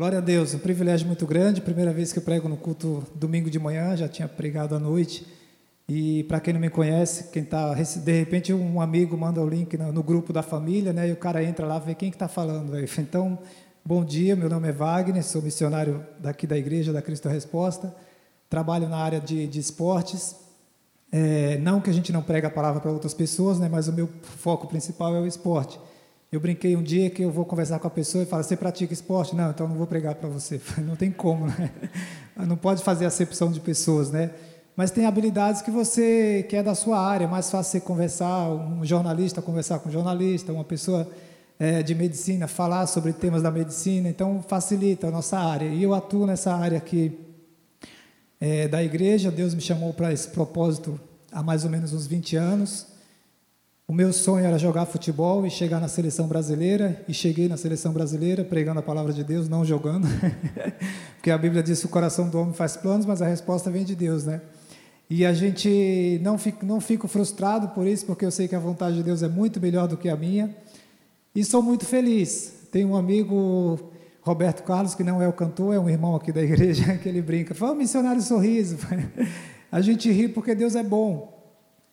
Glória a Deus, um privilégio muito grande. Primeira vez que eu prego no culto domingo de manhã, já tinha pregado à noite. E para quem não me conhece, quem tá de repente um amigo manda o link no, grupo da família, né? E o cara entra lá, vê quem que está falando. Aí. Então, bom dia, meu nome é Wagner, sou missionário daqui da igreja da Cristo Resposta. Trabalho na área de, de esportes. É, não que a gente não prega a palavra para outras pessoas, né? Mas o meu foco principal é o esporte. Eu brinquei um dia que eu vou conversar com a pessoa e falo, você pratica esporte? Não, então não vou pregar para você. Não tem como, né? Não pode fazer acepção de pessoas, né? Mas tem habilidades que você que é da sua área, é mais fácil você conversar, um jornalista conversar com um jornalista, uma pessoa é, de medicina falar sobre temas da medicina, então facilita a nossa área. E eu atuo nessa área aqui é, da igreja, Deus me chamou para esse propósito há mais ou menos uns 20 anos. O meu sonho era jogar futebol e chegar na seleção brasileira, e cheguei na seleção brasileira pregando a palavra de Deus, não jogando, porque a Bíblia diz que o coração do homem faz planos, mas a resposta vem de Deus, né? E a gente não fico, não fico frustrado por isso, porque eu sei que a vontade de Deus é muito melhor do que a minha, e sou muito feliz. Tenho um amigo, Roberto Carlos, que não é o cantor, é um irmão aqui da igreja, que ele brinca, fala, missionário sorriso. a gente ri porque Deus é bom.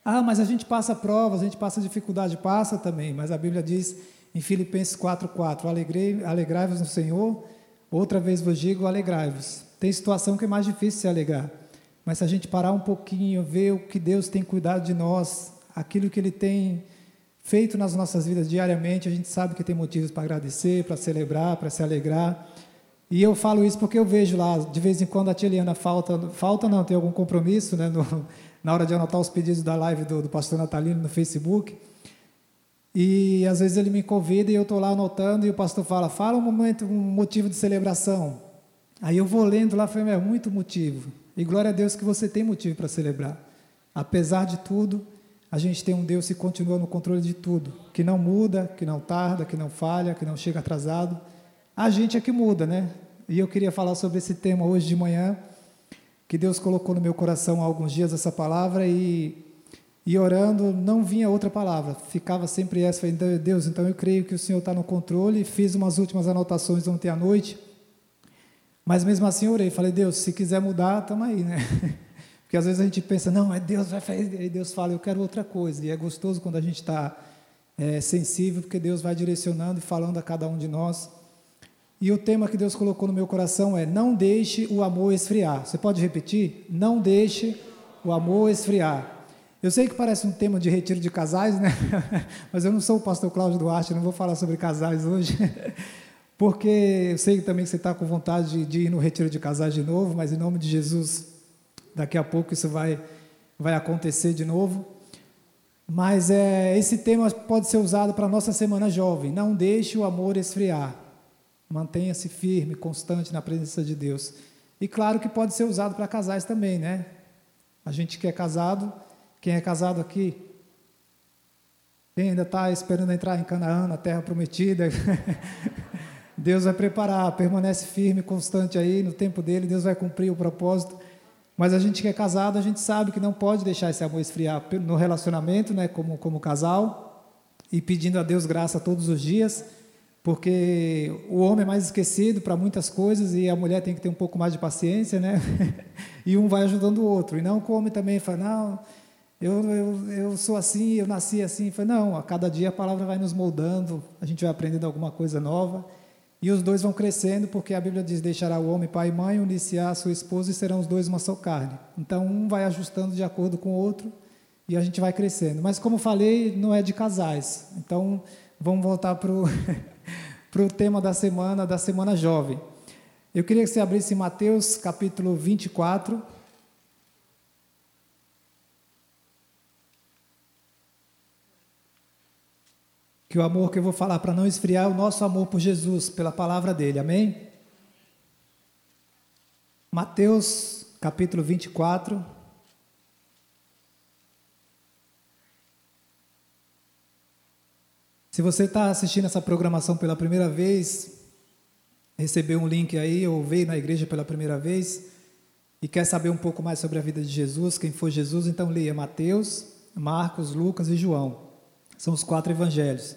Ah, mas a gente passa provas, a gente passa dificuldade, passa também, mas a Bíblia diz em Filipenses 4,4: Alegrai-vos no Senhor, outra vez vos digo, alegrai-vos. Tem situação que é mais difícil se alegrar, mas se a gente parar um pouquinho, ver o que Deus tem cuidado de nós, aquilo que Ele tem feito nas nossas vidas diariamente, a gente sabe que tem motivos para agradecer, para celebrar, para se alegrar. E eu falo isso porque eu vejo lá, de vez em quando a tia Eliana falta, falta não, tem algum compromisso né, no, na hora de anotar os pedidos da live do, do pastor Natalino no Facebook. E às vezes ele me convida e eu estou lá anotando e o pastor fala, fala um momento, um motivo de celebração. Aí eu vou lendo lá, falei, é muito motivo. E glória a Deus que você tem motivo para celebrar. Apesar de tudo, a gente tem um Deus que continua no controle de tudo, que não muda, que não tarda, que não falha, que não chega atrasado. A gente é que muda, né? E eu queria falar sobre esse tema hoje de manhã, que Deus colocou no meu coração há alguns dias essa palavra e, e orando não vinha outra palavra, ficava sempre essa, falei, Deus, então eu creio que o Senhor está no controle, fiz umas últimas anotações ontem à noite, mas mesmo assim orei, falei, Deus, se quiser mudar, estamos aí, né? Porque às vezes a gente pensa, não, é Deus vai fazer, e Deus fala, eu quero outra coisa, e é gostoso quando a gente está é, sensível, porque Deus vai direcionando e falando a cada um de nós, e o tema que Deus colocou no meu coração é: não deixe o amor esfriar. Você pode repetir? Não deixe o amor esfriar. Eu sei que parece um tema de retiro de casais, né? Mas eu não sou o pastor Cláudio Duarte, não vou falar sobre casais hoje. Porque eu sei também que você está com vontade de, ir no retiro de casais de novo, mas em nome de Jesus, daqui a pouco isso vai, vai acontecer de novo. Mas é, esse tema pode ser usado para a nossa semana jovem. Não deixe o amor esfriar. Mantenha-se firme, constante na presença de Deus. E claro que pode ser usado para casais também, né? A gente que é casado, quem é casado aqui, quem ainda está esperando entrar em Canaã, na terra prometida, Deus vai preparar, permanece firme, constante aí, no tempo dele, Deus vai cumprir o propósito. Mas a gente que é casado, a gente sabe que não pode deixar esse amor esfriar no relacionamento, né, como, como casal, e pedindo a Deus graça todos os dias porque o homem é mais esquecido para muitas coisas e a mulher tem que ter um pouco mais de paciência, né? e um vai ajudando o outro. E não o homem também fala, não, eu, eu, eu sou assim, eu nasci assim. Fala, não, a cada dia a palavra vai nos moldando, a gente vai aprendendo alguma coisa nova. E os dois vão crescendo, porque a Bíblia diz: deixará o homem pai e mãe, unir-se-á sua esposa e serão os dois uma só carne. Então um vai ajustando de acordo com o outro e a gente vai crescendo. Mas como falei, não é de casais. Então vamos voltar para o. para o tema da semana, da Semana Jovem. Eu queria que você abrisse Mateus capítulo 24. Que o amor que eu vou falar para não esfriar é o nosso amor por Jesus, pela palavra dele, amém? Mateus capítulo 24. Se você está assistindo essa programação pela primeira vez, recebeu um link aí ou veio na igreja pela primeira vez e quer saber um pouco mais sobre a vida de Jesus, quem foi Jesus, então leia Mateus, Marcos, Lucas e João. São os quatro evangelhos.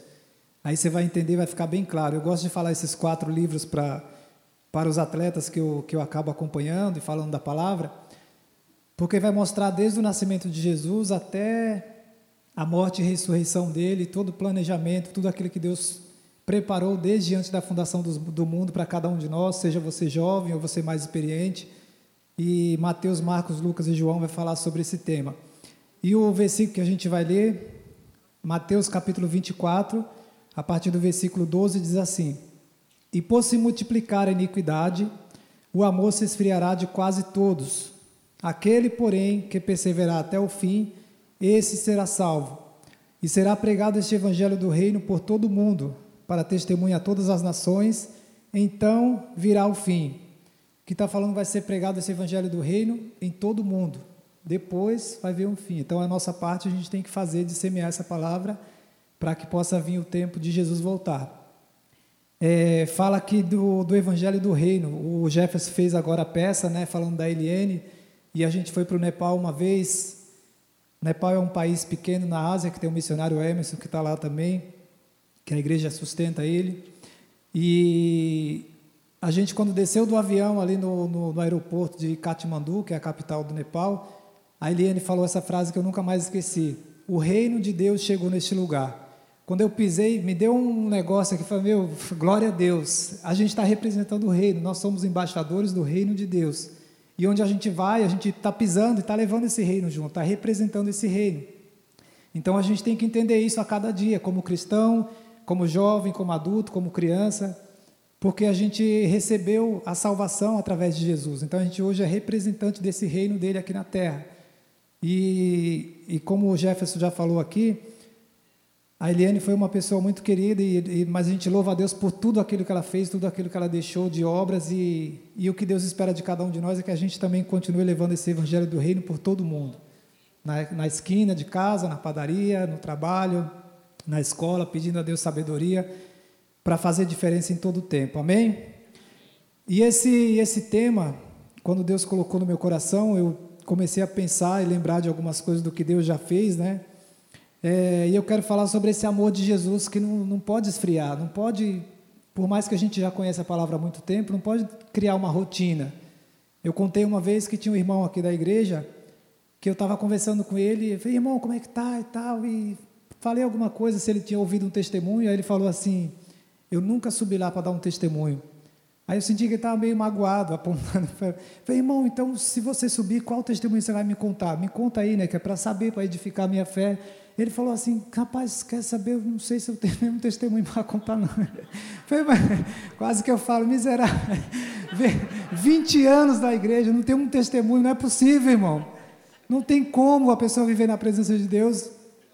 Aí você vai entender, vai ficar bem claro. Eu gosto de falar esses quatro livros para para os atletas que eu, que eu acabo acompanhando e falando da palavra, porque vai mostrar desde o nascimento de Jesus até a morte e ressurreição dele, todo o planejamento, tudo aquilo que Deus preparou desde antes da fundação do, do mundo para cada um de nós, seja você jovem ou você mais experiente. E Mateus, Marcos, Lucas e João vai falar sobre esse tema. E o versículo que a gente vai ler, Mateus capítulo 24, a partir do versículo 12, diz assim: E por se multiplicar a iniquidade, o amor se esfriará de quase todos. Aquele, porém, que perseverar até o fim, esse será salvo. E será pregado este evangelho do reino por todo o mundo, para testemunha a todas as nações, então virá o fim. Que está falando vai ser pregado esse evangelho do reino em todo o mundo. Depois vai vir um fim. Então a nossa parte a gente tem que fazer de semear essa palavra para que possa vir o tempo de Jesus voltar. É, fala aqui do, do Evangelho do Reino. O Jefferson fez agora a peça, né, falando da Eliane, e a gente foi para o Nepal uma vez. Nepal é um país pequeno na Ásia, que tem um missionário Emerson que está lá também, que a igreja sustenta ele. E a gente, quando desceu do avião ali no, no, no aeroporto de Katmandu, que é a capital do Nepal, a Eliane falou essa frase que eu nunca mais esqueci. O reino de Deus chegou neste lugar. Quando eu pisei, me deu um negócio aqui, falei, meu, glória a Deus, a gente está representando o reino, nós somos embaixadores do reino de Deus. E onde a gente vai, a gente está pisando e está levando esse reino junto, está representando esse reino. Então a gente tem que entender isso a cada dia, como cristão, como jovem, como adulto, como criança, porque a gente recebeu a salvação através de Jesus. Então a gente hoje é representante desse reino dele aqui na terra. E, e como o Jefferson já falou aqui, a Eliane foi uma pessoa muito querida, e, e, mas a gente louva a Deus por tudo aquilo que ela fez, tudo aquilo que ela deixou de obras, e, e o que Deus espera de cada um de nós é que a gente também continue levando esse evangelho do reino por todo mundo. Na, na esquina de casa, na padaria, no trabalho, na escola, pedindo a Deus sabedoria para fazer diferença em todo o tempo. Amém? E esse, esse tema, quando Deus colocou no meu coração, eu comecei a pensar e lembrar de algumas coisas do que Deus já fez, né? É, e eu quero falar sobre esse amor de Jesus que não, não pode esfriar, não pode, por mais que a gente já conheça a palavra há muito tempo, não pode criar uma rotina. Eu contei uma vez que tinha um irmão aqui da igreja que eu estava conversando com ele, e falei, irmão, como é que tá e tal, e falei alguma coisa se ele tinha ouvido um testemunho, aí ele falou assim, eu nunca subi lá para dar um testemunho. Aí eu senti que ele estava meio magoado, apontando. Falei, irmão, então se você subir, qual testemunho você vai me contar? Me conta aí, né, que é para saber, para edificar a minha fé. Ele falou assim, rapaz, quer saber? Eu não sei se eu tenho mesmo testemunho para contar, não. Falei, quase que eu falo, miserável. 20 anos da igreja, não tem um testemunho, não é possível, irmão. Não tem como a pessoa viver na presença de Deus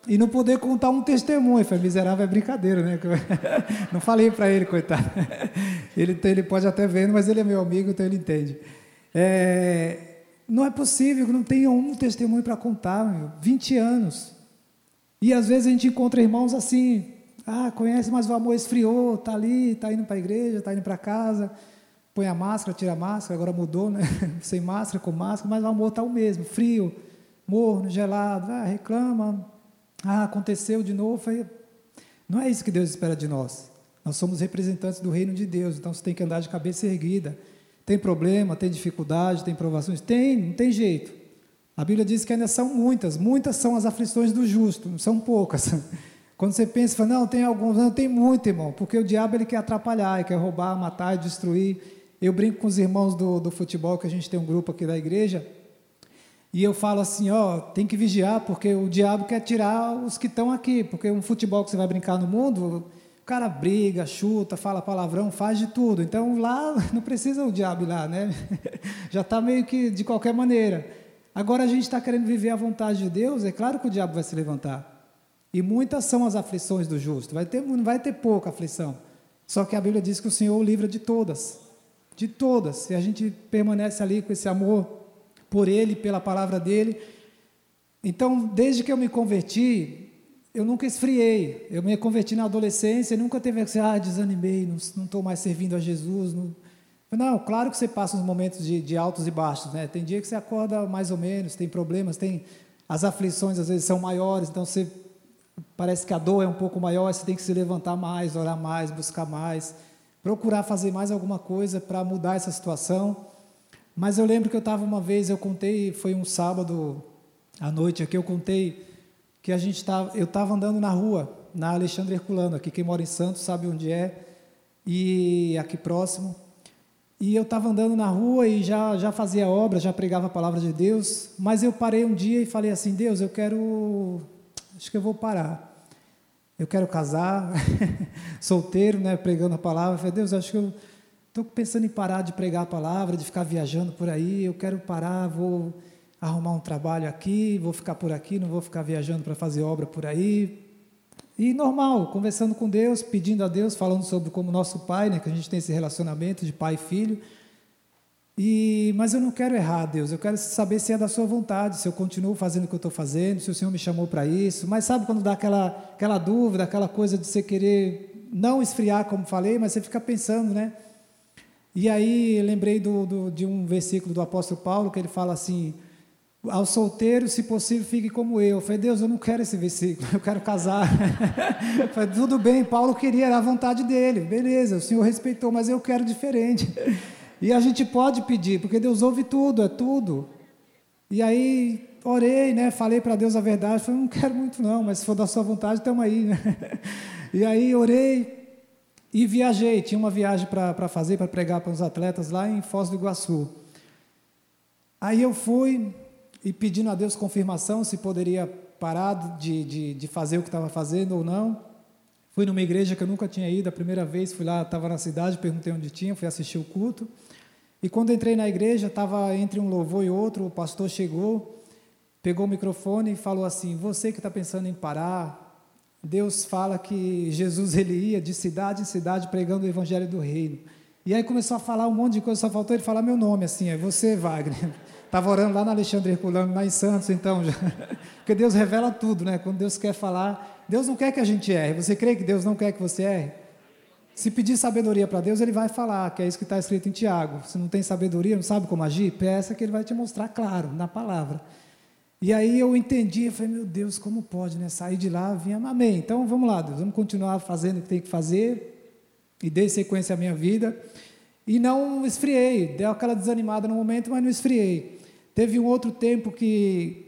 e não poder contar um testemunho. Falei, miserável é brincadeira, né? Não falei para ele, coitado. Ele, ele pode até ver, mas ele é meu amigo, então ele entende. É, não é possível que não tenha um testemunho para contar, meu. 20 anos. E às vezes a gente encontra irmãos assim, ah, conhece, mas o amor esfriou, está ali, está indo para a igreja, está indo para casa, põe a máscara, tira a máscara, agora mudou, né? Sem máscara, com máscara, mas o amor está o mesmo, frio, morno, gelado, ah, reclama, ah, aconteceu de novo. Não é isso que Deus espera de nós. Nós somos representantes do reino de Deus, então você tem que andar de cabeça erguida. Tem problema, tem dificuldade, tem provações? Tem, não tem jeito. A Bíblia diz que ainda são muitas, muitas são as aflições do justo, não são poucas. Quando você pensa, não, tem alguns, não, tem muito, irmão, porque o diabo ele quer atrapalhar, ele quer roubar, matar, destruir. Eu brinco com os irmãos do, do futebol, que a gente tem um grupo aqui da igreja, e eu falo assim, ó, tem que vigiar, porque o diabo quer tirar os que estão aqui, porque um futebol que você vai brincar no mundo, o cara briga, chuta, fala palavrão, faz de tudo. Então lá não precisa o diabo ir lá, né? Já está meio que de qualquer maneira. Agora a gente está querendo viver a vontade de Deus, é claro que o diabo vai se levantar. E muitas são as aflições do justo. Vai ter, não vai ter pouca aflição. Só que a Bíblia diz que o Senhor o livra de todas. De todas. E a gente permanece ali com esse amor por Ele, pela palavra dEle. Então, desde que eu me converti, eu nunca esfriei. Eu me converti na adolescência, nunca teve assim, ah, desanimei, não estou mais servindo a Jesus. Não, não, claro que você passa uns momentos de, de, altos e baixos, né? Tem dia que você acorda mais ou menos, tem problemas, tem as aflições às vezes são maiores, então você parece que a dor é um pouco maior, você tem que se levantar mais, orar mais, buscar mais, procurar fazer mais alguma coisa para mudar essa situação. Mas eu lembro que eu estava uma vez, eu contei, foi um sábado à noite aqui, eu contei que a gente tava, eu estava andando na rua, na Alexandre Herculano, aqui quem mora em Santos sabe onde é, e aqui próximo. E eu estava andando na rua e já, já fazia obra, já pregava a palavra de Deus, mas eu parei um dia e falei assim: Deus, eu quero. Acho que eu vou parar. Eu quero casar, solteiro, né, pregando a palavra. Eu falei, Deus, acho que eu estou pensando em parar de pregar a palavra, de ficar viajando por aí. Eu quero parar, vou arrumar um trabalho aqui, vou ficar por aqui, não vou ficar viajando para fazer obra por aí. E normal, conversando com Deus, pedindo a Deus, falando sobre como nosso pai, né, que a gente tem esse relacionamento de pai e filho. E, mas eu não quero errar, Deus. Eu quero saber se é da Sua vontade, se eu continuo fazendo o que eu estou fazendo, se o Senhor me chamou para isso. Mas sabe quando dá aquela, aquela dúvida, aquela coisa de você querer não esfriar, como falei, mas você fica pensando, né? E aí lembrei do, do, de um versículo do apóstolo Paulo que ele fala assim: ao solteiro, se possível, fique como eu. Eu falei, Deus, eu não quero esse versículo, eu quero casar. eu falei, tudo bem, Paulo queria, era a vontade dele, beleza, o Senhor respeitou, mas eu quero diferente. e a gente pode pedir, porque Deus ouve tudo, é tudo. E aí orei, né, falei para Deus a verdade, falei, não quero muito não, mas se for da sua vontade, estamos aí. Né? e aí orei e viajei, tinha uma viagem para fazer, para pregar para os atletas lá em Foz do Iguaçu. Aí eu fui, e pedindo a Deus confirmação se poderia parar de, de, de fazer o que estava fazendo ou não. Fui numa igreja que eu nunca tinha ido, a primeira vez fui lá, estava na cidade, perguntei onde tinha, fui assistir o culto. E quando entrei na igreja, estava entre um louvor e outro, o pastor chegou, pegou o microfone e falou assim: Você que está pensando em parar, Deus fala que Jesus ele ia de cidade em cidade pregando o evangelho do reino. E aí começou a falar um monte de coisa, só faltou ele falar meu nome, assim, é você, Wagner. Estava orando lá na Alexandre Herculano, lá em Santos, então, já. porque Deus revela tudo, né? Quando Deus quer falar, Deus não quer que a gente erre. Você crê que Deus não quer que você erre? Se pedir sabedoria para Deus, Ele vai falar, que é isso que está escrito em Tiago. Se não tem sabedoria, não sabe como agir, peça que Ele vai te mostrar claro, na palavra. E aí eu entendi, eu falei, meu Deus, como pode, né? Sair de lá, vinha, amém. Então vamos lá, Deus, vamos continuar fazendo o que tem que fazer, e dei sequência à minha vida. E não esfriei, deu aquela desanimada no momento, mas não esfriei. Teve um outro tempo que,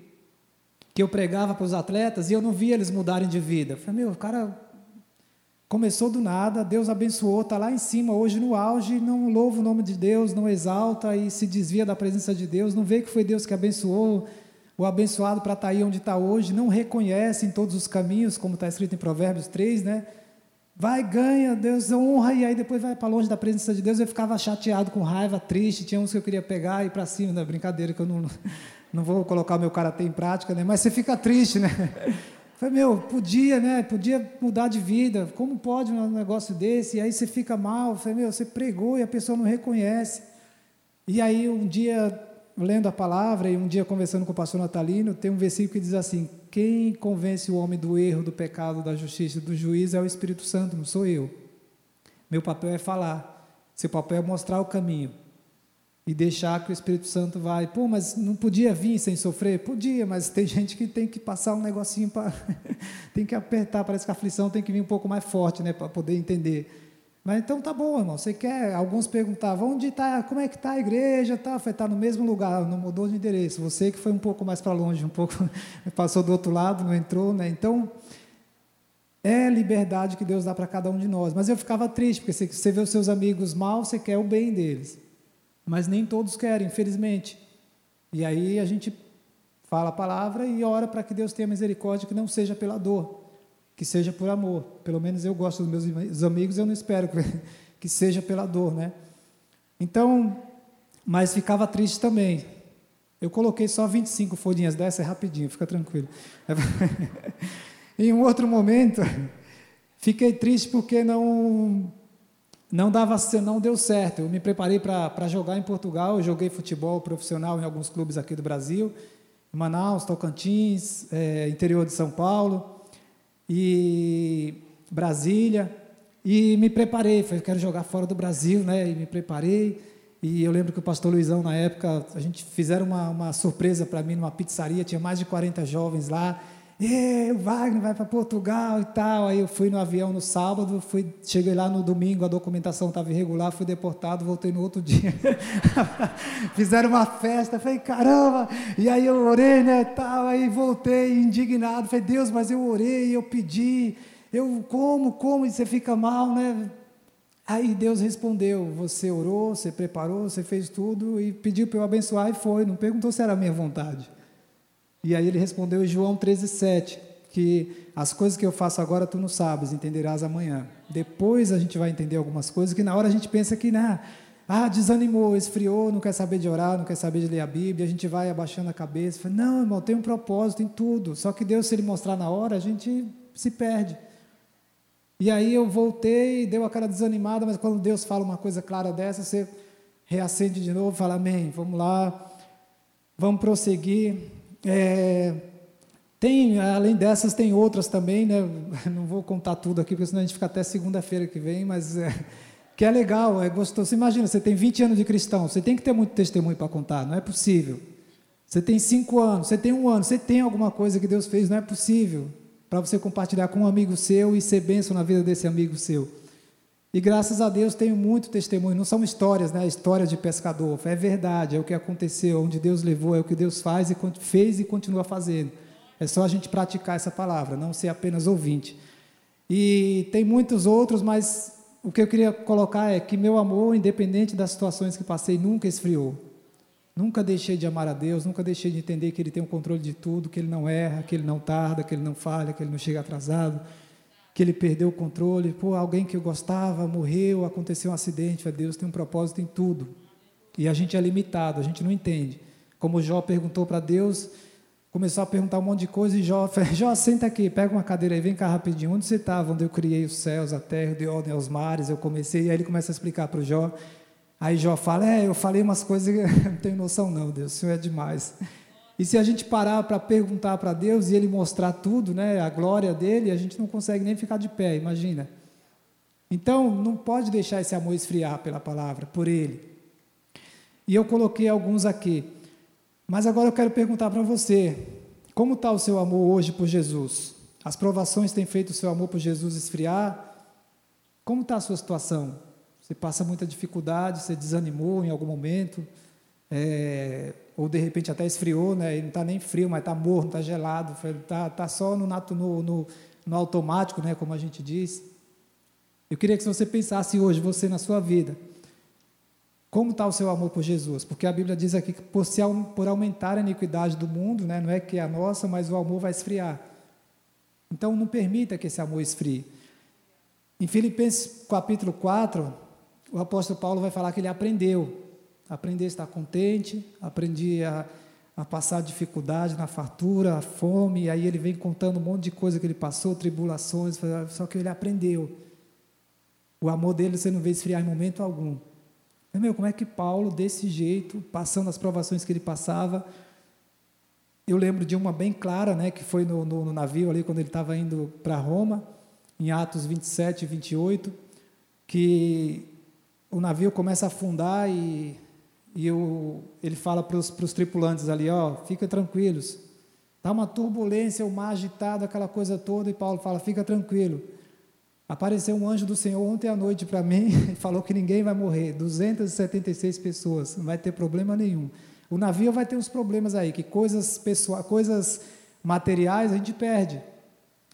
que eu pregava para os atletas e eu não via eles mudarem de vida. Eu falei, meu, o cara começou do nada, Deus abençoou, está lá em cima hoje no auge, não louva o nome de Deus, não exalta e se desvia da presença de Deus, não vê que foi Deus que abençoou o abençoado para estar tá aí onde está hoje, não reconhece em todos os caminhos, como está escrito em Provérbios 3, né? Vai, ganha, Deus honra, e aí depois vai para longe da presença de Deus. Eu ficava chateado, com raiva, triste. Tinha uns que eu queria pegar e ir para cima, né? Brincadeira, que eu não, não vou colocar o meu karatê em prática, né? Mas você fica triste, né? Falei, meu, podia, né? Podia mudar de vida. Como pode um negócio desse? E aí você fica mal. Falei, meu, você pregou e a pessoa não reconhece. E aí um dia lendo a palavra e um dia conversando com o pastor Natalino, tem um versículo que diz assim: Quem convence o homem do erro, do pecado, da justiça, do juízo é o Espírito Santo, não sou eu. Meu papel é falar, seu papel é mostrar o caminho e deixar que o Espírito Santo vai. Pô, mas não podia vir sem sofrer? Podia, mas tem gente que tem que passar um negocinho para. tem que apertar, parece que a aflição tem que vir um pouco mais forte, né, para poder entender. Mas então tá bom, irmão. Você quer? Alguns perguntavam onde está, como é que está a igreja? Tá, foi tá no mesmo lugar, não mudou de endereço. Você que foi um pouco mais para longe, um pouco passou do outro lado, não entrou, né? Então é liberdade que Deus dá para cada um de nós. Mas eu ficava triste porque você vê os seus amigos mal, você quer o bem deles, mas nem todos querem, infelizmente. E aí a gente fala a palavra e ora para que Deus tenha misericórdia, que não seja pela dor que seja por amor. Pelo menos eu gosto dos meus amigos, eu não espero que seja pela dor, né? Então, mas ficava triste também. Eu coloquei só 25 folhinhas dessa, é rapidinho, fica tranquilo. em um outro momento, fiquei triste porque não não dava, não deu certo. Eu me preparei para jogar em Portugal, eu joguei futebol profissional em alguns clubes aqui do Brasil, Manaus, Tocantins, é, interior de São Paulo e Brasília, e me preparei, falei, quero jogar fora do Brasil, né? E me preparei. E eu lembro que o pastor Luizão, na época, a gente fizeram uma, uma surpresa para mim numa pizzaria, tinha mais de 40 jovens lá. E o Wagner vai para Portugal e tal. Aí eu fui no avião no sábado, fui, cheguei lá no domingo, a documentação estava irregular, fui deportado, voltei no outro dia. Fizeram uma festa, falei, caramba! E aí eu orei, né, tal, aí voltei indignado, falei, Deus, mas eu orei, eu pedi, eu como, como, e você fica mal, né? Aí Deus respondeu, você orou, você preparou, você fez tudo e pediu para eu abençoar e foi, não perguntou se era a minha vontade. E aí ele respondeu em João 13,7, que as coisas que eu faço agora tu não sabes, entenderás amanhã. Depois a gente vai entender algumas coisas que na hora a gente pensa que, né, ah, desanimou, esfriou, não quer saber de orar, não quer saber de ler a Bíblia, a gente vai abaixando a cabeça, fala, não, irmão, tem um propósito em tudo. Só que Deus, se Ele mostrar na hora, a gente se perde. E aí eu voltei, deu aquela desanimada, mas quando Deus fala uma coisa clara dessa, você reacende de novo, fala, amém, vamos lá, vamos prosseguir. É, tem, além dessas, tem outras também, né? Não vou contar tudo aqui, porque senão a gente fica até segunda-feira que vem, mas é, que é legal, é gostoso. Imagina, você tem 20 anos de cristão, você tem que ter muito testemunho para contar, não é possível. Você tem 5 anos, você tem um ano, você tem alguma coisa que Deus fez, não é possível para você compartilhar com um amigo seu e ser bênção na vida desse amigo seu. E graças a Deus tenho muito testemunho. Não são histórias, né? Histórias de pescador. É verdade, é o que aconteceu, onde Deus levou, é o que Deus faz e fez e continua fazendo. É só a gente praticar essa palavra, não ser apenas ouvinte. E tem muitos outros, mas o que eu queria colocar é que meu amor, independente das situações que passei, nunca esfriou. Nunca deixei de amar a Deus, nunca deixei de entender que Ele tem o controle de tudo, que Ele não erra, que Ele não tarda, que Ele não falha, que Ele não chega atrasado que ele perdeu o controle, pô, alguém que eu gostava morreu, aconteceu um acidente, Deus tem um propósito em tudo. E a gente é limitado, a gente não entende. Como Jó perguntou para Deus, começou a perguntar um monte de coisa e Jó, Jó, senta aqui, pega uma cadeira aí, vem cá rapidinho, onde você estava? Onde eu criei os céus, a terra, dei ordem aos mares, eu comecei, e aí ele começa a explicar para o Jó. Aí Jó fala, é, eu falei umas coisas que não tenho noção não, Deus, o Senhor é demais. E se a gente parar para perguntar para Deus e Ele mostrar tudo, né, a glória dele, a gente não consegue nem ficar de pé, imagina. Então, não pode deixar esse amor esfriar pela palavra, por Ele. E eu coloquei alguns aqui. Mas agora eu quero perguntar para você: como está o seu amor hoje por Jesus? As provações têm feito o seu amor por Jesus esfriar? Como está a sua situação? Você passa muita dificuldade, você desanimou em algum momento? É, ou de repente até esfriou, né? E não está nem frio, mas está morno, está gelado, está tá só no, no, no, no automático, né? Como a gente diz. Eu queria que você pensasse hoje, você na sua vida, como está o seu amor por Jesus? Porque a Bíblia diz aqui que por, se, por aumentar a iniquidade do mundo, né, não é que é a nossa, mas o amor vai esfriar. Então não permita que esse amor esfrie. Em Filipenses capítulo 4, o apóstolo Paulo vai falar que ele aprendeu Aprendi a estar contente, aprendi a, a passar dificuldade na fartura, a fome, e aí ele vem contando um monte de coisa que ele passou, tribulações, só que ele aprendeu. O amor dele você não vê esfriar em momento algum. Meu, como é que Paulo, desse jeito, passando as provações que ele passava, eu lembro de uma bem clara, né, que foi no, no, no navio ali, quando ele estava indo para Roma, em Atos 27 e 28, que o navio começa a afundar e e o, ele fala para os tripulantes ali, ó, fica tranquilos. Está uma turbulência, o mar agitado, aquela coisa toda, e Paulo fala, fica tranquilo. Apareceu um anjo do Senhor ontem à noite para mim e falou que ninguém vai morrer, 276 pessoas, não vai ter problema nenhum. O navio vai ter uns problemas aí, que coisas pessoais, coisas materiais a gente perde.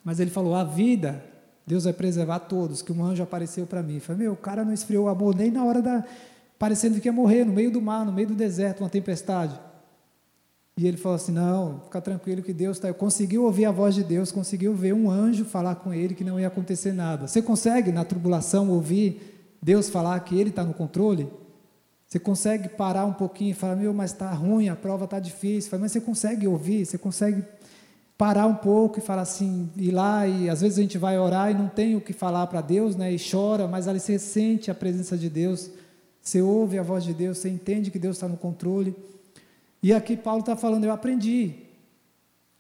Mas ele falou, a vida, Deus vai preservar todos, que um anjo apareceu para mim. Eu falei, meu, o cara não esfriou o amor nem na hora da, parecendo que ia morrer no meio do mar, no meio do deserto, uma tempestade. E ele falou assim: Não, fica tranquilo que Deus está. Conseguiu ouvir a voz de Deus, conseguiu ver um anjo falar com ele que não ia acontecer nada. Você consegue, na tribulação, ouvir Deus falar que ele está no controle? Você consegue parar um pouquinho e falar: Meu, mas está ruim, a prova está difícil. Mas você consegue ouvir, você consegue parar um pouco e falar assim, ir lá e às vezes a gente vai orar e não tem o que falar para Deus, né? E chora, mas ali você sente a presença de Deus. Você ouve a voz de Deus, você entende que Deus está no controle. E aqui Paulo está falando, eu aprendi.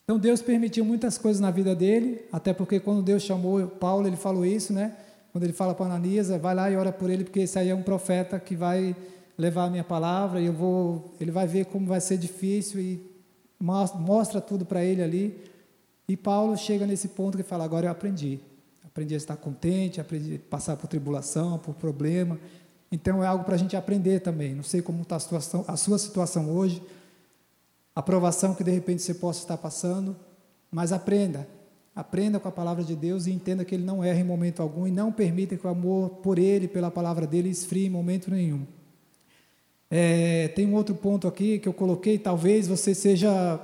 Então Deus permitiu muitas coisas na vida dele, até porque quando Deus chamou Paulo, ele falou isso, né? Quando ele fala para Ananias, vai lá e ora por ele, porque esse aí é um profeta que vai levar a minha palavra, e eu vou, ele vai ver como vai ser difícil e mostra tudo para ele ali. E Paulo chega nesse ponto que fala: agora eu aprendi. Aprendi a estar contente, aprendi a passar por tribulação, por problema. Então é algo para a gente aprender também. Não sei como está a, a sua situação hoje, a provação que de repente você possa estar passando, mas aprenda. Aprenda com a palavra de Deus e entenda que Ele não erra em momento algum e não permita que o amor por Ele, pela palavra dele, esfrie em momento nenhum. É, tem um outro ponto aqui que eu coloquei, talvez você seja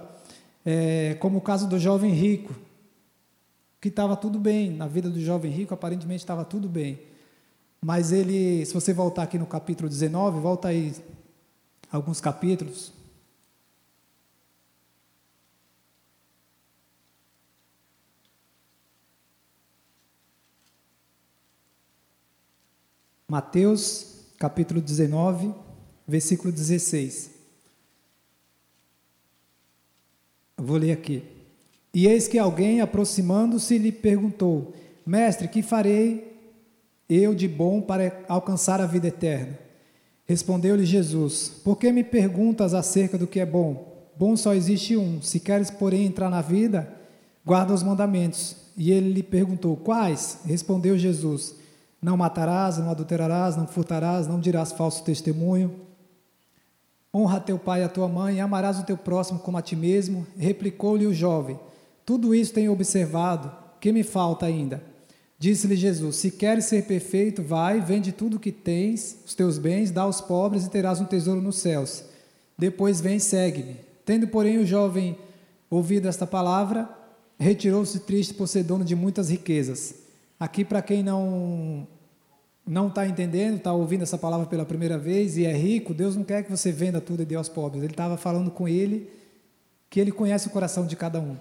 é, como o caso do jovem rico, que estava tudo bem, na vida do jovem rico aparentemente estava tudo bem, mas ele, se você voltar aqui no capítulo 19, volta aí alguns capítulos, Mateus, capítulo 19, versículo 16. Eu vou ler aqui. E eis que alguém, aproximando-se, lhe perguntou: Mestre, que farei eu de bom para alcançar a vida eterna? Respondeu-lhe Jesus: Por que me perguntas acerca do que é bom? Bom só existe um. Se queres, porém, entrar na vida, guarda os mandamentos. E ele lhe perguntou: Quais? Respondeu Jesus: não matarás, não adulterarás, não furtarás, não dirás falso testemunho. Honra teu pai e a tua mãe, e amarás o teu próximo como a ti mesmo. Replicou-lhe o jovem: Tudo isso tenho observado, que me falta ainda? Disse-lhe Jesus: Se queres ser perfeito, vai, vende tudo o que tens, os teus bens, dá aos pobres e terás um tesouro nos céus. Depois vem segue-me. Tendo, porém, o jovem ouvido esta palavra, retirou-se triste por ser dono de muitas riquezas. Aqui, para quem não não está entendendo, está ouvindo essa palavra pela primeira vez e é rico, Deus não quer que você venda tudo e dê aos pobres. Ele estava falando com ele que ele conhece o coração de cada um.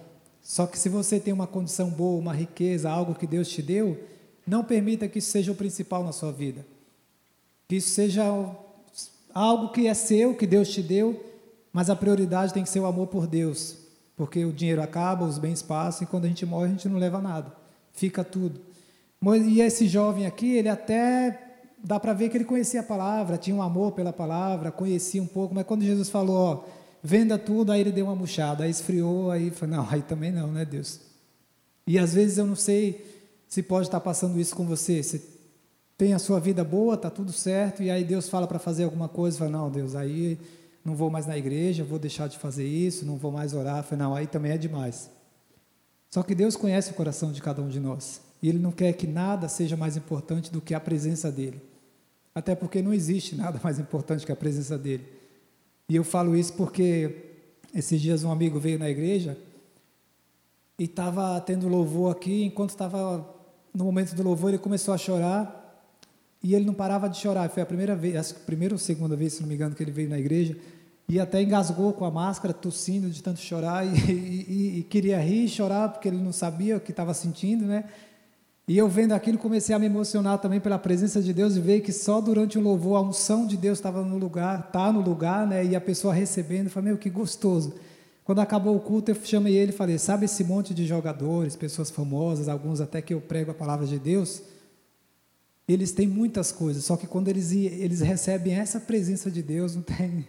Só que se você tem uma condição boa, uma riqueza, algo que Deus te deu, não permita que isso seja o principal na sua vida. Que isso seja algo que é seu, que Deus te deu, mas a prioridade tem que ser o amor por Deus. Porque o dinheiro acaba, os bens passam e quando a gente morre a gente não leva nada. Fica tudo. E esse jovem aqui, ele até dá para ver que ele conhecia a palavra, tinha um amor pela palavra, conhecia um pouco, mas quando Jesus falou, ó, venda tudo, aí ele deu uma murchada, aí esfriou, aí falou, não, aí também não, né, Deus? E às vezes eu não sei se pode estar passando isso com você, você tem a sua vida boa, tá tudo certo, e aí Deus fala para fazer alguma coisa, fala, não, Deus, aí não vou mais na igreja, vou deixar de fazer isso, não vou mais orar, fala, não, aí também é demais. Só que Deus conhece o coração de cada um de nós. E Ele não quer que nada seja mais importante do que a presença dEle. Até porque não existe nada mais importante que a presença dEle. E eu falo isso porque esses dias um amigo veio na igreja e estava tendo louvor aqui, enquanto estava no momento do louvor, ele começou a chorar e ele não parava de chorar. Foi a primeira vez, acho que primeira ou segunda vez, se não me engano, que ele veio na igreja e até engasgou com a máscara, tossindo de tanto chorar e, e, e queria rir e chorar porque ele não sabia o que estava sentindo, né? E eu vendo aquilo, comecei a me emocionar também pela presença de Deus e ver que só durante o louvor a unção de Deus estava no lugar, está no lugar, né? E a pessoa recebendo, eu falei, meu, que gostoso. Quando acabou o culto, eu chamei ele e falei, sabe esse monte de jogadores, pessoas famosas, alguns até que eu prego a palavra de Deus, eles têm muitas coisas, só que quando eles, eles recebem essa presença de Deus, não tem...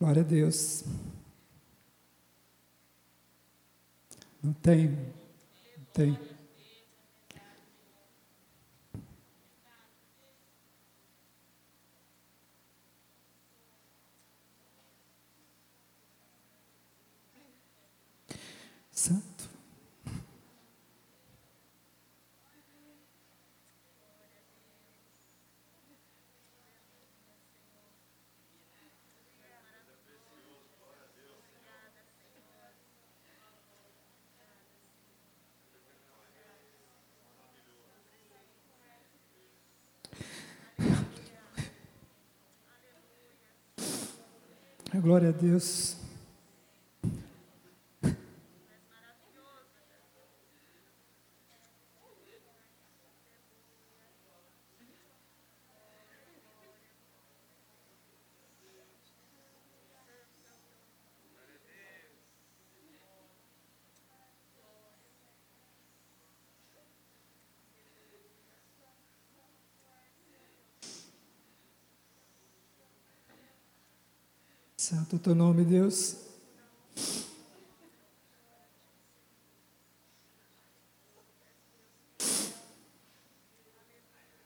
Glória a Deus. Não tem. Não tem. Glória a Deus. Santo teu nome, Deus.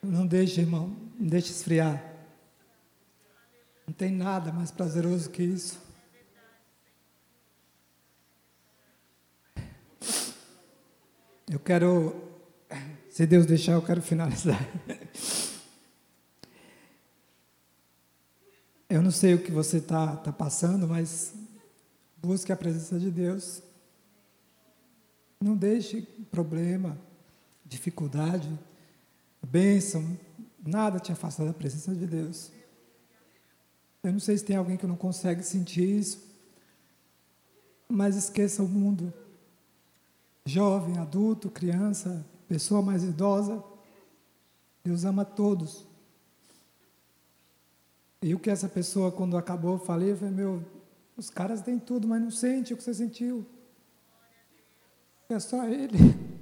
Não deixe, irmão, não deixe esfriar. Não tem nada mais prazeroso que isso. Eu quero, se Deus deixar, eu quero finalizar. Eu não sei o que você está tá passando, mas busque a presença de Deus. Não deixe problema, dificuldade, bênção, nada te afasta da presença de Deus. Eu não sei se tem alguém que não consegue sentir isso, mas esqueça o mundo. Jovem, adulto, criança, pessoa mais idosa, Deus ama todos. E o que essa pessoa, quando acabou, eu falei, falei, meu, os caras têm tudo, mas não sente o que você sentiu. É só ele.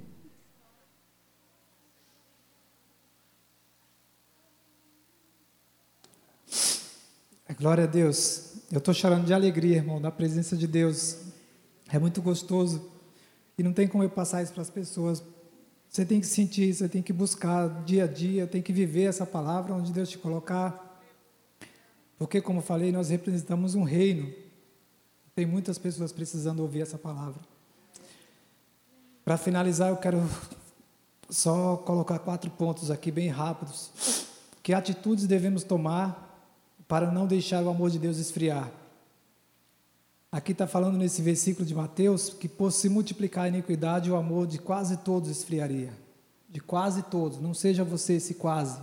Glória a Deus. Eu estou chorando de alegria, irmão, da presença de Deus. É muito gostoso. E não tem como eu passar isso para as pessoas. Você tem que sentir, você tem que buscar dia a dia, tem que viver essa palavra onde Deus te colocar. Porque, como falei, nós representamos um reino. Tem muitas pessoas precisando ouvir essa palavra. Para finalizar, eu quero só colocar quatro pontos aqui bem rápidos. Que atitudes devemos tomar para não deixar o amor de Deus esfriar? Aqui está falando nesse versículo de Mateus que por se multiplicar a iniquidade, o amor de quase todos esfriaria. De quase todos. Não seja você esse quase.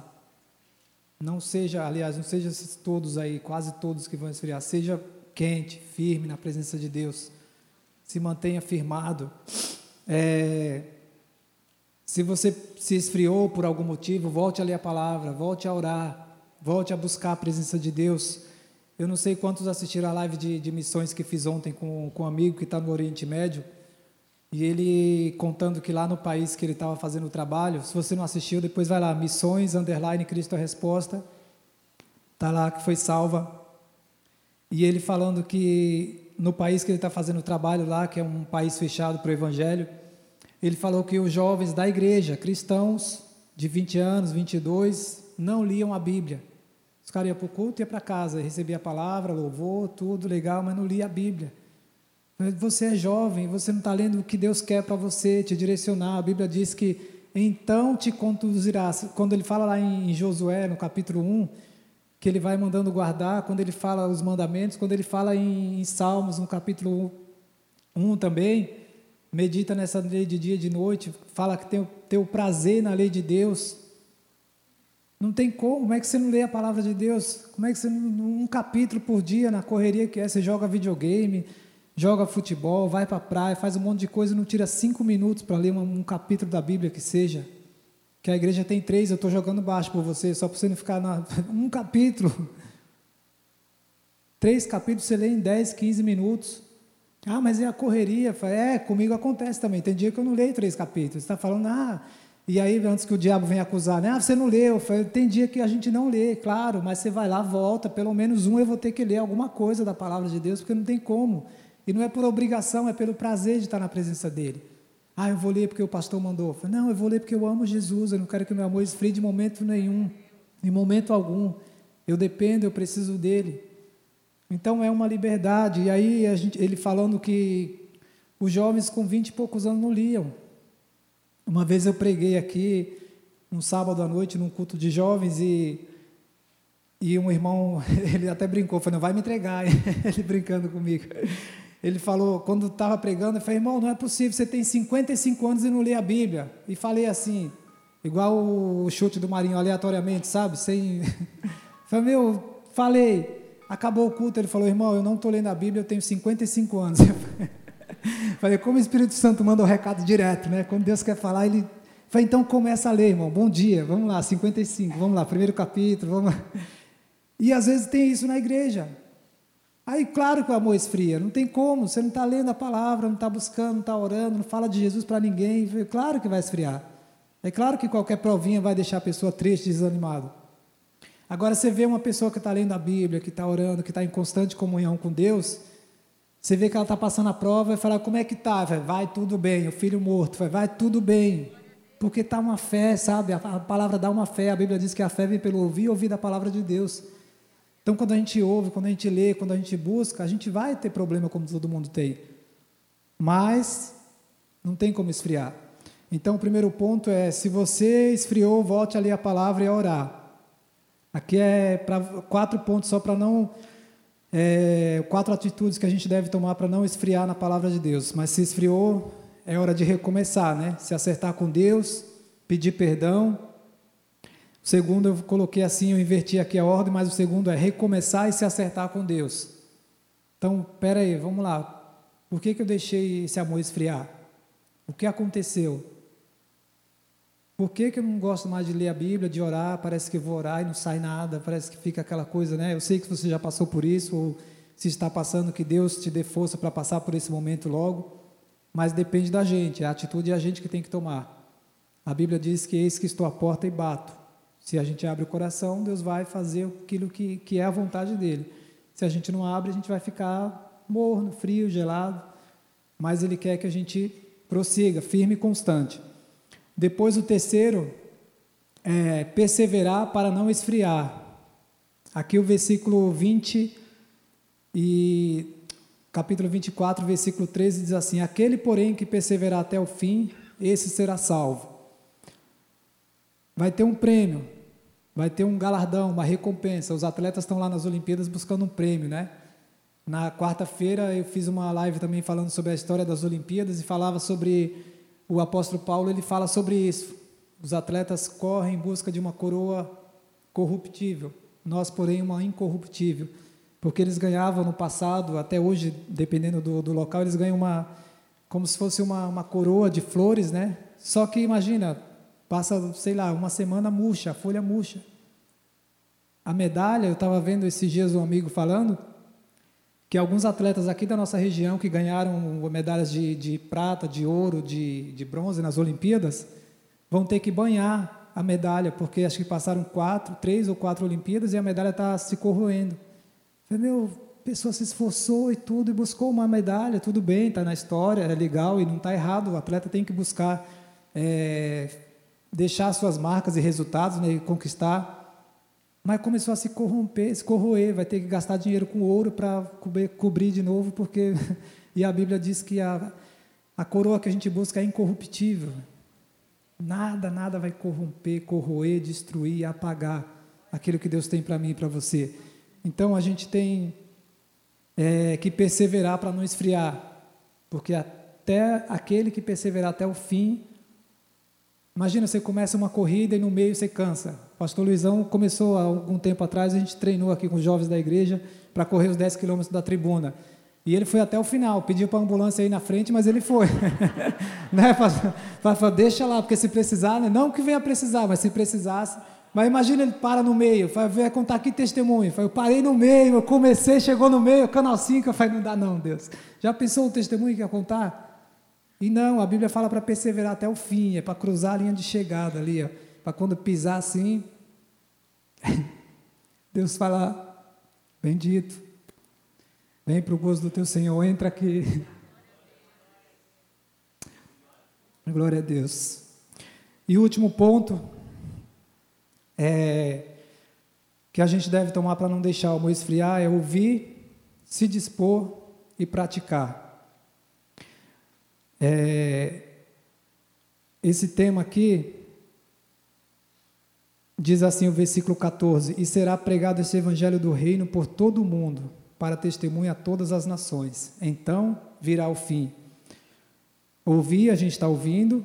Não seja, aliás, não seja todos aí, quase todos que vão esfriar. Seja quente, firme na presença de Deus. Se mantenha firmado. É, se você se esfriou por algum motivo, volte a ler a palavra, volte a orar, volte a buscar a presença de Deus. Eu não sei quantos assistiram a live de, de missões que fiz ontem com, com um amigo que está no Oriente Médio. E ele contando que lá no país que ele estava fazendo o trabalho, se você não assistiu, depois vai lá, Missões, Underline, Cristo a Resposta. Está lá que foi salva. E ele falando que no país que ele está fazendo o trabalho lá, que é um país fechado para o Evangelho, ele falou que os jovens da igreja, cristãos de 20 anos, 22, não liam a Bíblia. Os caras iam para o culto e iam para casa, recebia a palavra, louvor, tudo legal, mas não lia a Bíblia. Você é jovem, você não está lendo o que Deus quer para você, te direcionar. A Bíblia diz que então te conduzirá. Quando ele fala lá em Josué, no capítulo 1, que ele vai mandando guardar, quando ele fala os mandamentos, quando ele fala em, em Salmos, no capítulo 1 também, medita nessa lei de dia e de noite, fala que tem, tem o prazer na lei de Deus. Não tem como, como é que você não lê a palavra de Deus? Como é que você, um capítulo por dia, na correria que é, você joga videogame, joga futebol, vai para a praia, faz um monte de coisa e não tira cinco minutos para ler um, um, capítulo da Bíblia que seja. Que a igreja tem três, eu estou jogando baixo por você, só para você não ficar na. Um capítulo. Três capítulos você lê em 10, 15 minutos. Ah, mas é a correria. É, comigo acontece também. Tem dia que eu não leio três capítulos. Você está falando, ah, e aí antes que o diabo venha acusar, né? Ah, você não leu. Tem dia que a gente não lê, claro, mas você vai lá, volta, pelo menos um eu vou ter que ler alguma coisa da palavra de Deus, porque não tem como. E não é por obrigação, é pelo prazer de estar na presença dele. Ah, eu vou ler porque o pastor mandou. Não, eu vou ler porque eu amo Jesus, eu não quero que meu amor esfrie de momento nenhum, em momento algum. Eu dependo, eu preciso dele. Então é uma liberdade. E aí gente, ele falando que os jovens com vinte e poucos anos não liam. Uma vez eu preguei aqui, um sábado à noite, num culto de jovens, e, e um irmão, ele até brincou, falou, não vai me entregar, ele brincando comigo. Ele falou, quando estava pregando, eu falei, irmão, não é possível, você tem 55 anos e não lê a Bíblia. E falei assim, igual o chute do Marinho, aleatoriamente, sabe? Sem. falei, meu, falei. Acabou o culto, ele falou, irmão, eu não estou lendo a Bíblia, eu tenho 55 anos. falei, como o Espírito Santo manda o recado direto, né? Quando Deus quer falar, ele. Falei, então começa a ler, irmão. Bom dia, vamos lá, 55, vamos lá, primeiro capítulo, vamos lá. E às vezes tem isso na igreja. Aí, claro que o amor esfria, não tem como, você não está lendo a palavra, não está buscando, não está orando, não fala de Jesus para ninguém, claro que vai esfriar. É claro que qualquer provinha vai deixar a pessoa triste, desanimada. Agora, você vê uma pessoa que está lendo a Bíblia, que está orando, que está em constante comunhão com Deus, você vê que ela está passando a prova e fala, como é que está? Vai tudo bem, o filho morto, vai, tudo bem. Porque está uma fé, sabe? A palavra dá uma fé, a Bíblia diz que a fé vem pelo ouvir e ouvir da palavra de Deus. Então, quando a gente ouve, quando a gente lê, quando a gente busca, a gente vai ter problema como todo mundo tem. Mas não tem como esfriar. Então, o primeiro ponto é: se você esfriou, volte a ler a palavra e a orar. Aqui é para quatro pontos só para não é, quatro atitudes que a gente deve tomar para não esfriar na palavra de Deus. Mas se esfriou, é hora de recomeçar, né? Se acertar com Deus, pedir perdão. O segundo eu coloquei assim, eu inverti aqui a ordem, mas o segundo é recomeçar e se acertar com Deus. Então, espera aí, vamos lá. Por que, que eu deixei esse amor esfriar? O que aconteceu? Por que, que eu não gosto mais de ler a Bíblia, de orar? Parece que vou orar e não sai nada, parece que fica aquela coisa, né? Eu sei que você já passou por isso, ou se está passando, que Deus te dê força para passar por esse momento logo, mas depende da gente, a atitude é a gente que tem que tomar. A Bíblia diz que eis que estou à porta e bato. Se a gente abre o coração, Deus vai fazer aquilo que, que é a vontade dele. Se a gente não abre, a gente vai ficar morno, frio, gelado, mas Ele quer que a gente prossiga, firme e constante. Depois o terceiro é perseverar para não esfriar. Aqui o versículo 20 e capítulo 24, versículo 13 diz assim: Aquele, porém, que perseverar até o fim, esse será salvo. Vai ter um prêmio, vai ter um galardão, uma recompensa. Os atletas estão lá nas Olimpíadas buscando um prêmio, né? Na quarta-feira eu fiz uma live também falando sobre a história das Olimpíadas e falava sobre o apóstolo Paulo ele fala sobre isso. Os atletas correm em busca de uma coroa corruptível, nós, porém, uma incorruptível. Porque eles ganhavam no passado, até hoje, dependendo do, do local, eles ganham uma, como se fosse uma, uma coroa de flores, né? Só que imagina, passa, sei lá, uma semana murcha, a folha murcha. A medalha, eu estava vendo esses dias um amigo falando, que alguns atletas aqui da nossa região que ganharam medalhas de, de prata, de ouro, de, de bronze nas Olimpíadas, vão ter que banhar a medalha, porque acho que passaram quatro, três ou quatro Olimpíadas e a medalha está se corroendo. Meu, a pessoa se esforçou e tudo, e buscou uma medalha, tudo bem, está na história, é legal e não está errado, o atleta tem que buscar é, deixar suas marcas e resultados, né, e conquistar mas começou a se corromper, se corroer, vai ter que gastar dinheiro com ouro para cobrir, de novo, porque e a Bíblia diz que a, a coroa que a gente busca é incorruptível. Nada, nada vai corromper, corroer, destruir, apagar aquilo que Deus tem para mim e para você. Então a gente tem é, que perseverar para não esfriar, porque até aquele que perseverar até o fim Imagina, você começa uma corrida e no meio você cansa. O pastor Luizão começou há algum tempo atrás, a gente treinou aqui com os jovens da igreja para correr os 10 quilômetros da tribuna. E ele foi até o final, pediu para a ambulância aí na frente, mas ele foi. né? Falou, deixa lá, porque se precisar, né? não que venha precisar, mas se precisasse. Mas imagina ele para no meio, vai contar aqui testemunho. Eu parei no meio, eu comecei, chegou no meio, canal 5, eu falei, não dá não, Deus. Já pensou o testemunho que ia contar? E não, a Bíblia fala para perseverar até o fim, é para cruzar a linha de chegada ali, para quando pisar assim, Deus fala, bendito, vem para o gozo do teu Senhor, entra aqui. Glória a Deus. E o último ponto é que a gente deve tomar para não deixar o amor esfriar é ouvir, se dispor e praticar. É, esse tema aqui diz assim o versículo 14: E será pregado esse evangelho do reino por todo o mundo, para testemunha a todas as nações. Então virá o fim. Ouvir, a gente está ouvindo,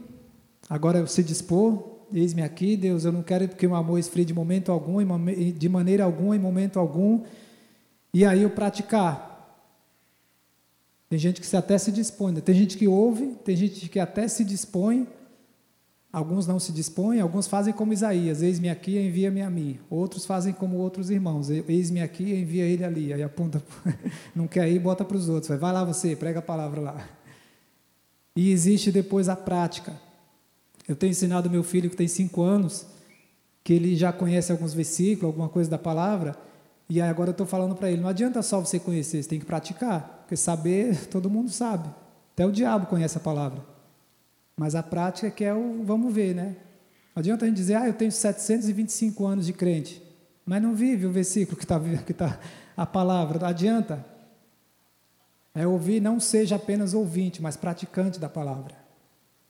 agora se dispor, eis-me aqui, Deus, eu não quero que o amor esfrie de momento algum, de maneira alguma, em momento algum, e aí eu praticar. Tem gente que até se dispõe, né? tem gente que ouve, tem gente que até se dispõe, alguns não se dispõem, alguns fazem como Isaías, eis-me aqui, envia-me a mim. Outros fazem como outros irmãos, eis-me aqui, envia ele ali. Aí aponta, não quer ir, bota para os outros, vai lá você, prega a palavra lá. E existe depois a prática. Eu tenho ensinado meu filho que tem cinco anos, que ele já conhece alguns versículos, alguma coisa da palavra, e agora eu estou falando para ele, não adianta só você conhecer, você tem que praticar, porque saber, todo mundo sabe. Até o diabo conhece a palavra. Mas a prática é que é o vamos ver, né? Não adianta a gente dizer, ah, eu tenho 725 anos de crente, mas não vive o versículo que está que tá a palavra, adianta. É ouvir, não seja apenas ouvinte, mas praticante da palavra.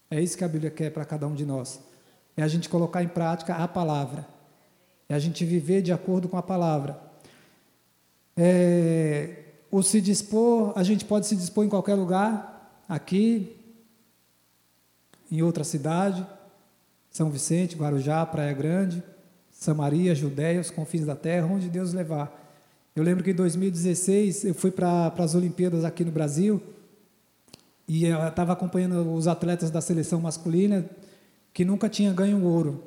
É isso que a Bíblia quer para cada um de nós. É a gente colocar em prática a palavra. É a gente viver de acordo com a palavra. É, o se dispor, a gente pode se dispor em qualquer lugar, aqui, em outra cidade, São Vicente, Guarujá, Praia Grande, Samaria, Judéia, os confins da terra, onde Deus levar. Eu lembro que em 2016 eu fui para as Olimpíadas aqui no Brasil e eu estava acompanhando os atletas da seleção masculina que nunca tinha ganho ouro.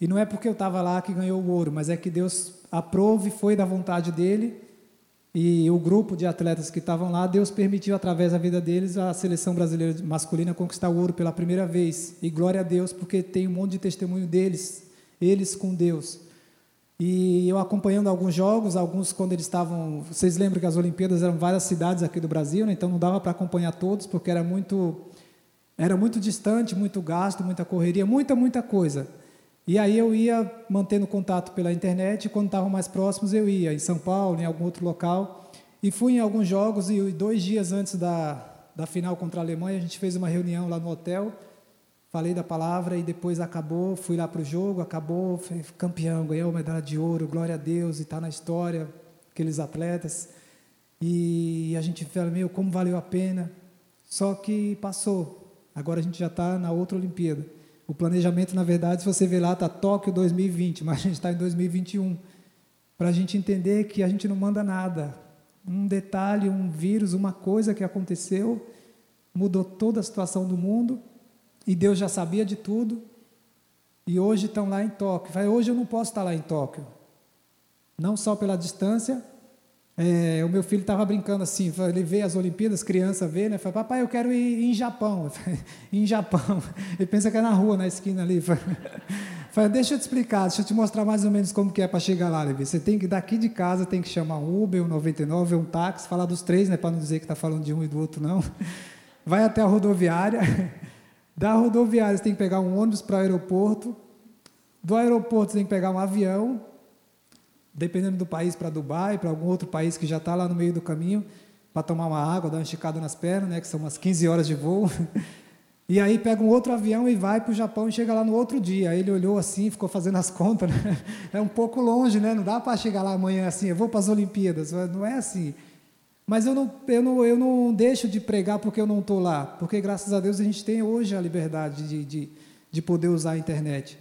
E não é porque eu estava lá que ganhou o ouro, mas é que Deus aprove, foi da vontade dele e o grupo de atletas que estavam lá, Deus permitiu, através da vida deles, a seleção brasileira masculina conquistar o ouro pela primeira vez. E glória a Deus, porque tem um monte de testemunho deles, eles com Deus. E eu acompanhando alguns jogos, alguns quando eles estavam. Vocês lembram que as Olimpíadas eram várias cidades aqui do Brasil, né? então não dava para acompanhar todos, porque era muito, era muito distante, muito gasto, muita correria, muita, muita coisa. E aí eu ia mantendo contato pela internet, e quando estavam mais próximos eu ia, em São Paulo, em algum outro local. E fui em alguns jogos, e dois dias antes da, da final contra a Alemanha, a gente fez uma reunião lá no hotel, falei da palavra e depois acabou, fui lá para o jogo, acabou, fui campeão, ganhou medalha de ouro, glória a Deus, e está na história, aqueles atletas. E a gente fala, meu, como valeu a pena. Só que passou, agora a gente já está na outra Olimpíada. O planejamento, na verdade, se você ver lá, está Tóquio 2020, mas a gente está em 2021. Para a gente entender que a gente não manda nada. Um detalhe, um vírus, uma coisa que aconteceu, mudou toda a situação do mundo, e Deus já sabia de tudo, e hoje estão lá em Tóquio. Hoje eu não posso estar lá em Tóquio. Não só pela distância, é, o meu filho estava brincando assim, ele vê as Olimpíadas, criança vê, né? Fala, papai, eu quero ir em Japão. em Japão. Ele pensa que é na rua, na esquina ali. Fala, deixa eu te explicar, deixa eu te mostrar mais ou menos como que é para chegar lá, Levi. Você tem que, daqui de casa, tem que chamar um Uber, um 99, um táxi, falar dos três, né? Para não dizer que está falando de um e do outro, não. Vai até a rodoviária. Da rodoviária, você tem que pegar um ônibus para o aeroporto. Do aeroporto, você tem que pegar um avião dependendo do país, para Dubai, para algum outro país que já está lá no meio do caminho, para tomar uma água, dar uma esticada nas pernas, né, que são umas 15 horas de voo. E aí pega um outro avião e vai para o Japão e chega lá no outro dia. Aí ele olhou assim, ficou fazendo as contas. Né? É um pouco longe, né? Não dá para chegar lá amanhã assim, eu vou para as Olimpíadas. Não é assim. Mas eu não, eu, não, eu não deixo de pregar porque eu não estou lá. Porque graças a Deus a gente tem hoje a liberdade de, de, de poder usar a internet.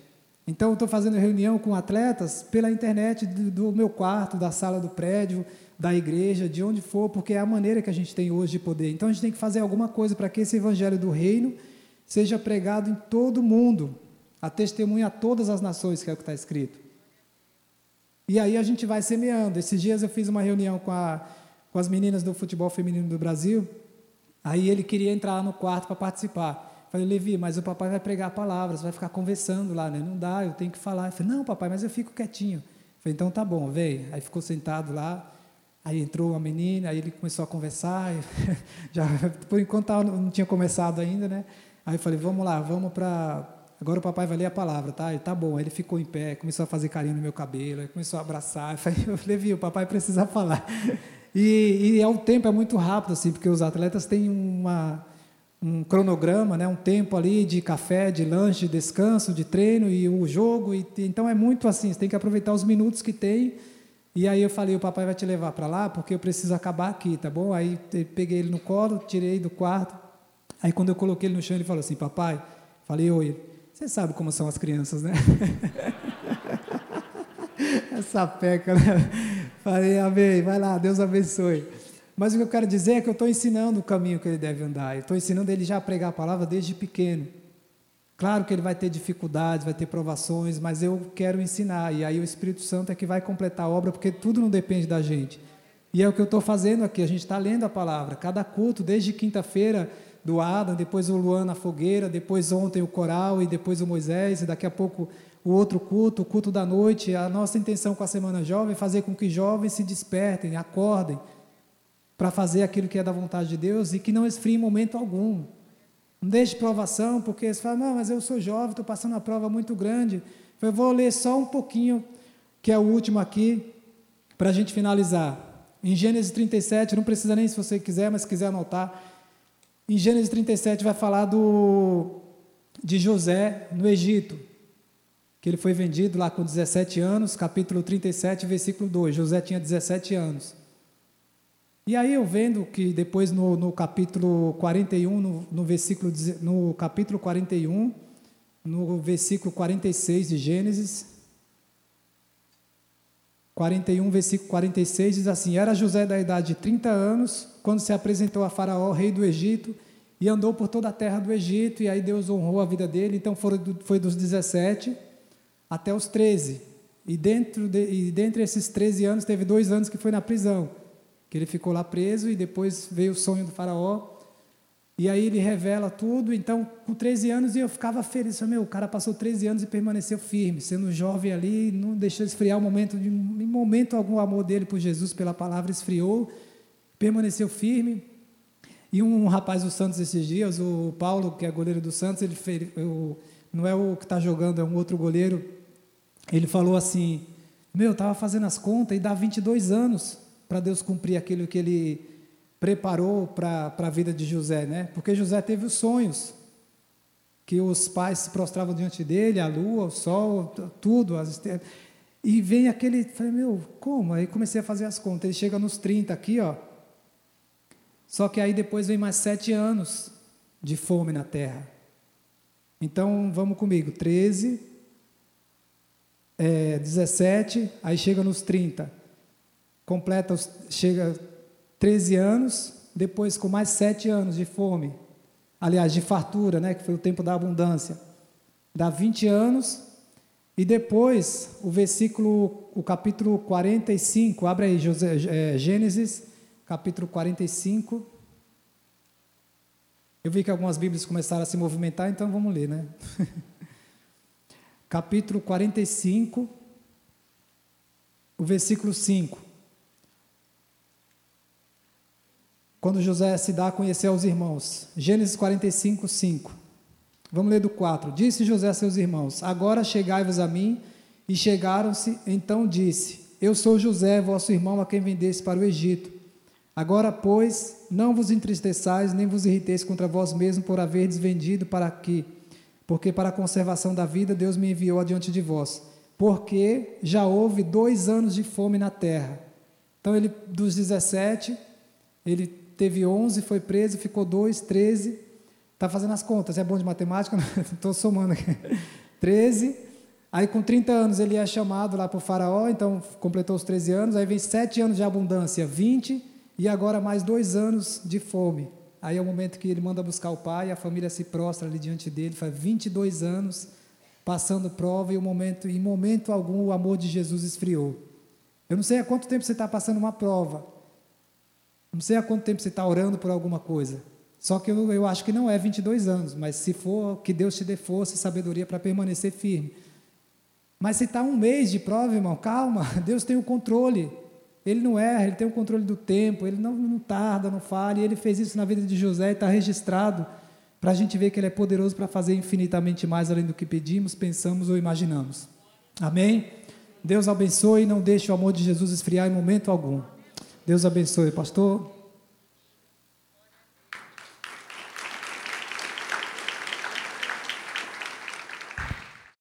Então, estou fazendo reunião com atletas pela internet do, do, meu quarto, da sala do prédio, da igreja, de onde for, porque é a maneira que a gente tem hoje de poder. Então, a gente tem que fazer alguma coisa para que esse evangelho do reino seja pregado em todo o mundo, a testemunha a todas as nações, que é o que está escrito. E aí a gente vai semeando. Esses dias eu fiz uma reunião com, a, com as meninas do futebol feminino do Brasil. Aí ele queria entrar no quarto para participar. Falei, Levi, mas o papai vai pregar palavras, vai ficar conversando lá, né? Não dá, eu tenho que falar. Eu falei, não, papai, mas eu fico quietinho. Eu falei, então tá bom, vem. Aí ficou sentado lá, aí entrou uma menina, aí ele começou a conversar. já, por enquanto não tinha começado ainda, né? Aí eu falei, vamos lá, vamos para. Agora o papai vai ler a palavra, tá? Ele, tá bom. Aí ele ficou em pé, começou a fazer carinho no meu cabelo, aí começou a abraçar. Eu falei, Levi, o papai precisa falar. E, e é o tempo é muito rápido, assim, porque os atletas têm uma um cronograma, né, um tempo ali de café, de lanche, de descanso, de treino e o jogo. E, então é muito assim, você tem que aproveitar os minutos que tem. E aí eu falei, o papai vai te levar para lá porque eu preciso acabar aqui, tá bom? Aí peguei ele no colo, tirei do quarto. Aí quando eu coloquei ele no chão, ele falou assim, papai, falei, oi, você sabe como são as crianças, né? Essa peca, né? Falei, amém, vai lá, Deus abençoe. Mas o que eu quero dizer é que eu estou ensinando o caminho que ele deve andar. Eu estou ensinando ele já a pregar a palavra desde pequeno. Claro que ele vai ter dificuldades, vai ter provações, mas eu quero ensinar. E aí o Espírito Santo é que vai completar a obra, porque tudo não depende da gente. E é o que eu estou fazendo aqui. A gente está lendo a palavra. Cada culto, desde quinta-feira do Adam, depois o Luan na fogueira, depois ontem o coral e depois o Moisés, e daqui a pouco o outro culto, o culto da noite. A nossa intenção com a Semana Jovem é fazer com que jovens se despertem, acordem para fazer aquilo que é da vontade de Deus e que não esfrie em momento algum. Não deixe provação, porque você fala, não, mas eu sou jovem, estou passando uma prova muito grande. Eu vou ler só um pouquinho, que é o último aqui, para a gente finalizar. Em Gênesis 37, não precisa nem se você quiser, mas se quiser anotar. Em Gênesis 37 vai falar do, de José no Egito, que ele foi vendido lá com 17 anos, capítulo 37, versículo 2. José tinha 17 anos. E aí eu vendo que depois no, no capítulo 41, no, no, versículo, no capítulo 41, no versículo 46 de Gênesis, 41, versículo 46, diz assim: Era José da idade de 30 anos, quando se apresentou a Faraó, rei do Egito, e andou por toda a terra do Egito, e aí Deus honrou a vida dele. Então foi dos 17 até os 13. E dentro de, e dentre esses 13 anos, teve dois anos que foi na prisão que ele ficou lá preso e depois veio o sonho do faraó. E aí ele revela tudo. Então, com 13 anos, eu ficava feliz. Meu, o cara passou 13 anos e permaneceu firme, sendo jovem ali, não deixou esfriar o momento, de, em momento algum, o amor dele por Jesus, pela palavra, esfriou, permaneceu firme. E um rapaz do Santos esses dias, o Paulo, que é goleiro do Santos, ele fez, eu, não é o que está jogando, é um outro goleiro. Ele falou assim: Meu, estava fazendo as contas e dá 22 anos para Deus cumprir aquilo que ele preparou para a vida de José, né? Porque José teve os sonhos, que os pais se prostravam diante dele, a lua, o sol, tudo, as estrelas. E vem aquele, falei, meu, como? Aí comecei a fazer as contas. Ele chega nos 30 aqui, ó. Só que aí depois vem mais sete anos de fome na terra. Então vamos comigo, 13, é, 17, aí chega nos 30 completa, chega 13 anos, depois com mais sete anos de fome, aliás, de fartura, né, que foi o tempo da abundância, dá 20 anos, e depois o versículo, o capítulo 45, abre aí, José, é, Gênesis, capítulo 45. Eu vi que algumas Bíblias começaram a se movimentar, então vamos ler, né? capítulo 45, o versículo 5. Quando José se dá a conhecer aos irmãos. Gênesis 45, 5. Vamos ler do 4. Disse José a seus irmãos: Agora chegai-vos a mim. E chegaram-se, então disse: Eu sou José, vosso irmão, a quem vendeste para o Egito. Agora, pois, não vos entristeçais, nem vos irriteis contra vós mesmos por haverdes vendido para aqui, porque para a conservação da vida Deus me enviou adiante de vós. Porque já houve dois anos de fome na terra. Então, ele, dos 17, ele teve 11, foi preso, ficou 2, 13. Está fazendo as contas, é bom de matemática? Estou somando aqui. 13. Aí com 30 anos ele é chamado lá para o faraó, então completou os 13 anos, aí vem 7 anos de abundância, 20, e agora mais dois anos de fome. Aí é o momento que ele manda buscar o pai, a família se prostra ali diante dele, faz 22 anos passando prova e o momento, em momento algum o amor de Jesus esfriou. Eu não sei há quanto tempo você está passando uma prova, não sei há quanto tempo você está orando por alguma coisa. Só que eu, eu acho que não é 22 anos, mas se for, que Deus te dê força e sabedoria para permanecer firme. Mas se está um mês de prova, irmão, calma, Deus tem o controle. Ele não erra, ele tem o controle do tempo, ele não, não tarda, não falha. Ele fez isso na vida de José e está registrado para a gente ver que ele é poderoso para fazer infinitamente mais além do que pedimos, pensamos ou imaginamos. Amém? Deus abençoe e não deixe o amor de Jesus esfriar em momento algum. Deus abençoe, pastor.